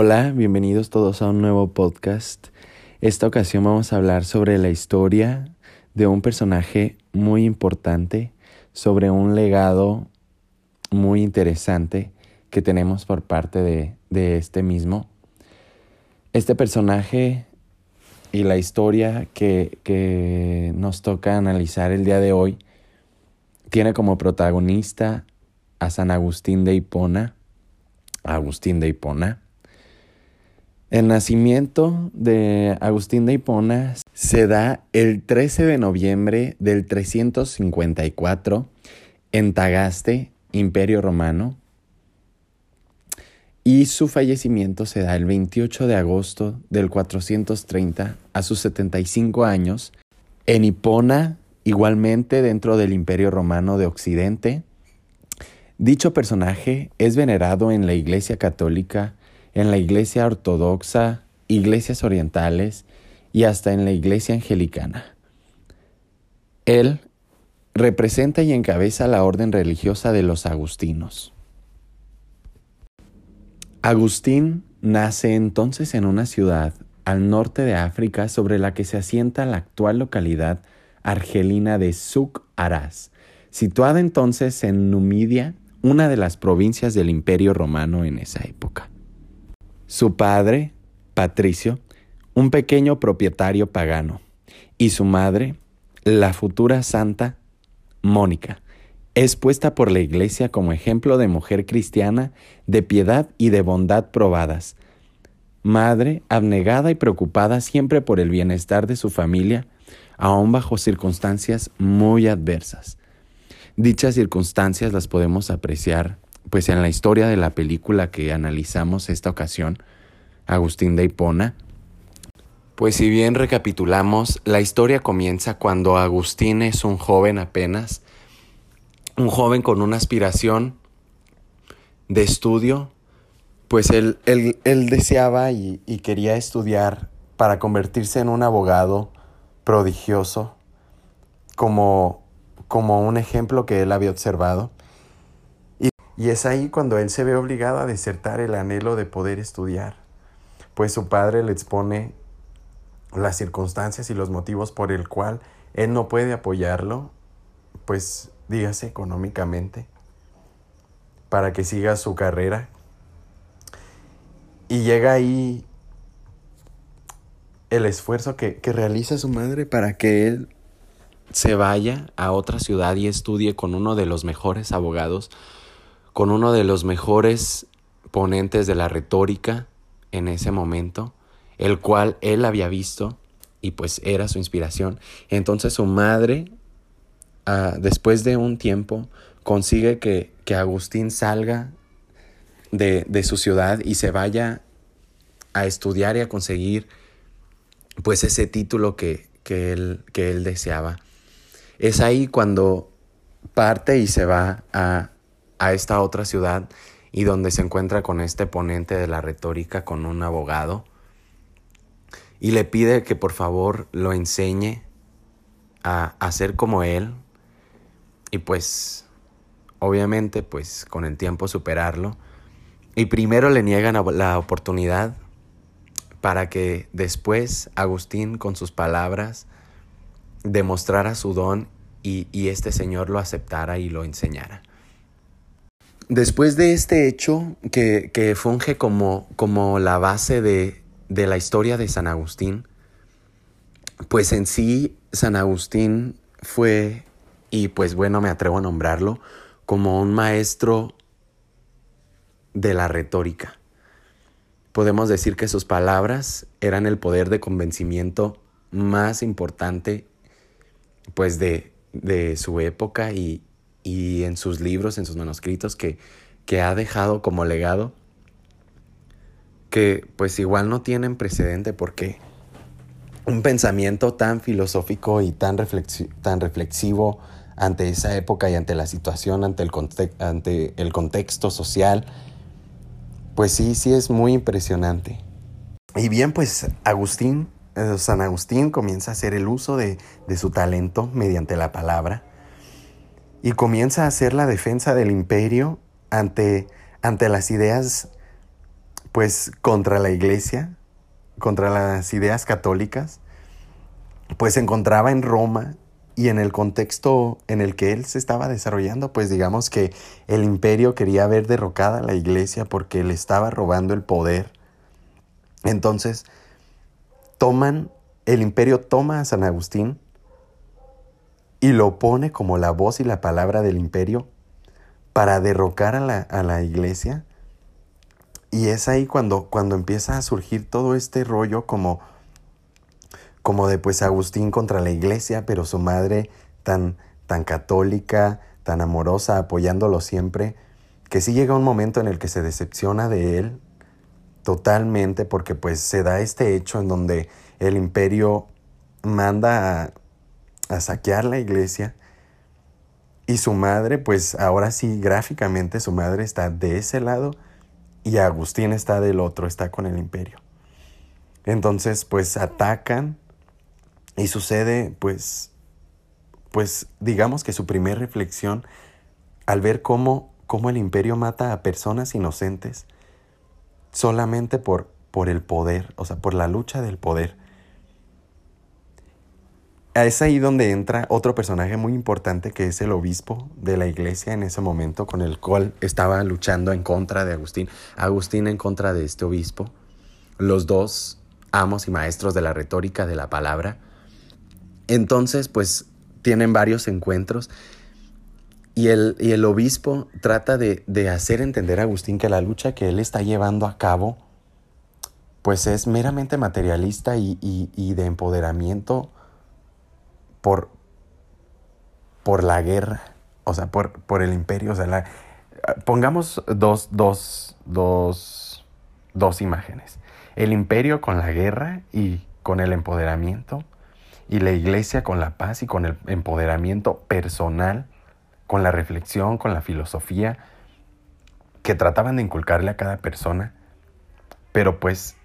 Hola, bienvenidos todos a un nuevo podcast. Esta ocasión vamos a hablar sobre la historia de un personaje muy importante, sobre un legado muy interesante que tenemos por parte de, de este mismo. Este personaje y la historia que, que nos toca analizar el día de hoy tiene como protagonista a San Agustín de Hipona, Agustín de Hipona, el nacimiento de Agustín de Hipona se da el 13 de noviembre del 354 en Tagaste, Imperio Romano, y su fallecimiento se da el 28 de agosto del 430 a sus 75 años en Hipona, igualmente dentro del Imperio Romano de Occidente. Dicho personaje es venerado en la Iglesia Católica en la iglesia ortodoxa, iglesias orientales y hasta en la iglesia angelicana. Él representa y encabeza la orden religiosa de los agustinos. Agustín nace entonces en una ciudad al norte de África sobre la que se asienta la actual localidad argelina de Suk Aras, situada entonces en Numidia, una de las provincias del Imperio Romano en esa época. Su padre, Patricio, un pequeño propietario pagano, y su madre, la futura santa, Mónica, es puesta por la Iglesia como ejemplo de mujer cristiana, de piedad y de bondad probadas. Madre abnegada y preocupada siempre por el bienestar de su familia, aun bajo circunstancias muy adversas. Dichas circunstancias las podemos apreciar pues en la historia de la película que analizamos esta ocasión, Agustín de Hipona, pues si bien recapitulamos, la historia comienza cuando Agustín es un joven apenas, un joven con una aspiración de estudio, pues él, él, deseaba y, y quería estudiar para convertirse en un abogado prodigioso, como, como un ejemplo que él había observado. Y es ahí cuando él se ve obligado a desertar el anhelo de poder estudiar, pues su padre le expone las circunstancias y los motivos por el cual él no puede apoyarlo, pues dígase económicamente, para que siga su carrera. Y llega ahí el esfuerzo que, que realiza su madre para que él se vaya a otra ciudad y estudie con uno de los mejores abogados con uno de los mejores ponentes de la retórica en ese momento, el cual él había visto y pues era su inspiración. Entonces su madre, ah, después de un tiempo, consigue que, que Agustín salga de, de, su ciudad y se vaya a estudiar y a conseguir pues ese título que, que, él, que él deseaba. Es ahí cuando parte y se va a, a esta otra ciudad y donde se encuentra con este ponente de la retórica, con un abogado, y le pide que por favor lo enseñe a, ser como él y pues obviamente pues con el tiempo superarlo. Y primero le niegan la oportunidad para que después Agustín con sus palabras demostrara su don y, y este señor lo aceptara y lo enseñara. Después de este hecho que, funge como, como la base de, de la historia de San Agustín, pues en sí San Agustín fue, y pues bueno, me atrevo a nombrarlo, como un maestro de la retórica. Podemos decir que sus palabras eran el poder de convencimiento más importante pues de, de su época y, y en sus libros, en sus manuscritos que, que ha dejado como legado, que pues igual no tienen precedente porque un pensamiento tan filosófico y tan, tan reflexivo ante esa época y ante la situación, ante el, ante el contexto social, pues sí, sí es muy impresionante. Y bien, pues Agustín, eh, San Agustín comienza a hacer el uso de, de su talento mediante la palabra y comienza a hacer la defensa del imperio ante, ante las ideas pues contra la iglesia, contra las ideas católicas, pues se encontraba en Roma y en el contexto en el que él se estaba desarrollando, pues digamos que el imperio quería ver derrocada la iglesia porque le estaba robando el poder. Entonces, toman, el imperio toma a San Agustín y lo pone como la voz y la palabra del imperio para derrocar a la, a la iglesia. Y es ahí cuando, cuando empieza a surgir todo este rollo como, como de pues Agustín contra la iglesia, pero su madre tan, tan católica, tan amorosa, apoyándolo siempre, que sí llega un momento en el que se decepciona de él totalmente porque pues se da este hecho en donde el imperio manda a, a saquear la iglesia y su madre, pues ahora sí, gráficamente su madre está de ese lado y Agustín está del otro, está con el imperio. Entonces, pues atacan y sucede, pues, pues digamos que su primera reflexión al ver cómo, cómo el imperio mata a personas inocentes solamente por, por el poder, o sea, por la lucha del poder es ahí donde entra otro personaje muy importante que es el obispo de la iglesia en ese momento con el cual estaba luchando en contra de Agustín. Agustín en contra de este obispo. Los dos amos y maestros de la retórica de la palabra. Entonces, pues tienen varios encuentros y el, y el obispo trata de, hacer entender a Agustín que la lucha que él está llevando a cabo pues es meramente materialista y, y de empoderamiento por, por la guerra, o sea, por, por el imperio. O sea, pongamos dos, dos, dos, dos imágenes. El imperio con la guerra y con el empoderamiento, y la iglesia con la paz y con el empoderamiento personal, con la reflexión, con la filosofía, que trataban de inculcarle a cada persona, pero pues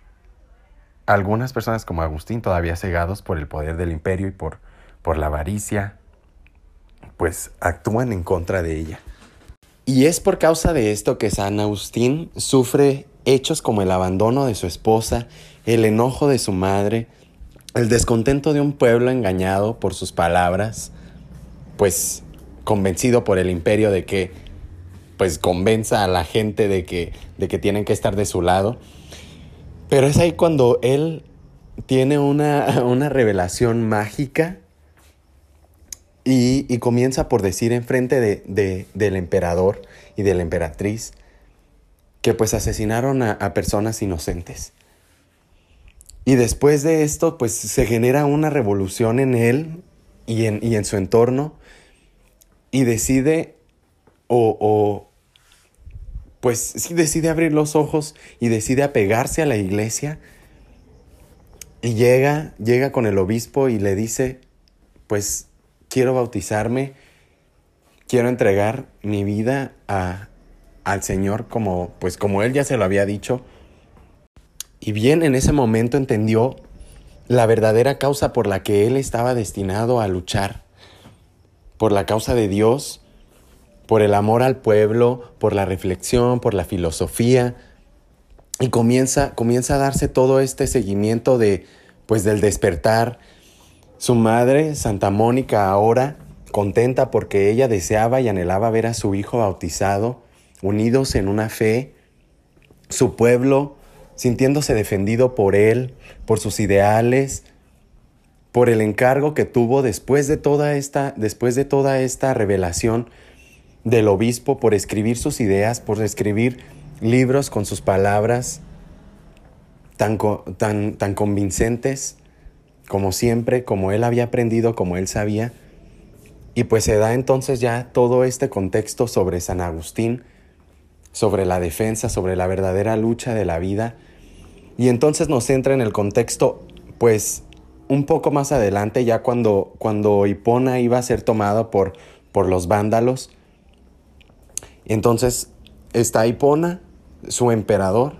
algunas personas como Agustín todavía cegados por el poder del imperio y por por la avaricia, pues actúan en contra de ella. Y es por causa de esto que San Agustín sufre hechos como el abandono de su esposa, el enojo de su madre, el descontento de un pueblo engañado por sus palabras, pues convencido por el imperio de que pues convenza a la gente de que, de que tienen que estar de su lado. Pero es ahí cuando él tiene una, una revelación mágica y, comienza por decir enfrente de, de, del emperador y de la emperatriz que pues asesinaron a, personas inocentes. Y después de esto pues se genera una revolución en él y en, y en su entorno y decide o, o pues sí decide abrir los ojos y decide apegarse a la iglesia y llega, llega con el obispo y le dice, pues quiero bautizarme, quiero entregar mi vida a, al Señor como, pues como Él ya se lo había dicho. Y bien en ese momento entendió la verdadera causa por la que Él estaba destinado a luchar, por la causa de Dios, por el amor al pueblo, por la reflexión, por la filosofía, y comienza, comienza a darse todo este seguimiento de, pues del despertar, su madre, Santa Mónica, ahora contenta porque ella deseaba y anhelaba ver a su hijo bautizado, unidos en una fe, su pueblo sintiéndose defendido por él, por sus ideales, por el encargo que tuvo después de toda esta, después de toda esta revelación del obispo por escribir sus ideas, por escribir libros con sus palabras tan, tan, tan convincentes como siempre, como él había aprendido, como él sabía. Y pues se da entonces ya todo este contexto sobre San Agustín, sobre la defensa, sobre la verdadera lucha de la vida. Y entonces nos entra en el contexto, pues, un poco más adelante, ya cuando, cuando Hipona iba a ser tomado por, por los vándalos. Entonces está Hipona, su emperador,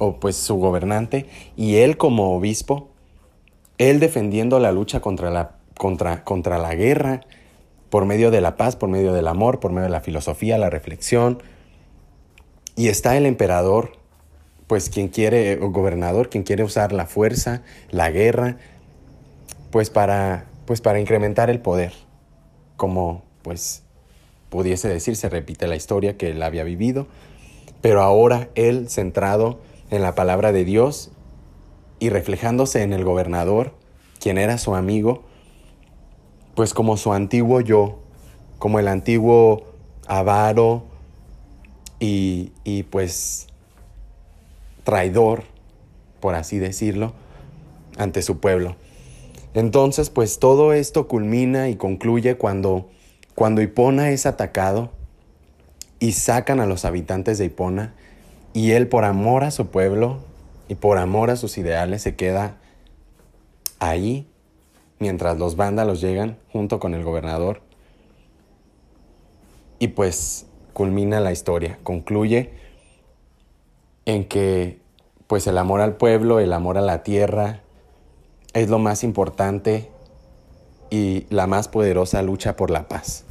o pues su gobernante, y él como obispo, él defendiendo la lucha contra la, contra, contra la guerra, por medio de la paz, por medio del amor, por medio de la filosofía, la reflexión. Y está el emperador, pues quien quiere, gobernador, quien quiere usar la fuerza, la guerra, pues para, pues para incrementar el poder, como pues pudiese decir, se repite la historia que él había vivido, pero ahora él centrado en la palabra de Dios y reflejándose en el gobernador, quien era su amigo, pues como su antiguo yo, como el antiguo avaro y, y pues traidor, por así decirlo, ante su pueblo. Entonces, pues todo esto culmina y concluye cuando, cuando Hipona es atacado y sacan a los habitantes de Hipona y él por amor a su pueblo y por amor a sus ideales se queda ahí mientras los vándalos llegan junto con el gobernador. Y pues culmina la historia, concluye en que pues el amor al pueblo, el amor a la tierra es lo más importante y la más poderosa lucha por la paz.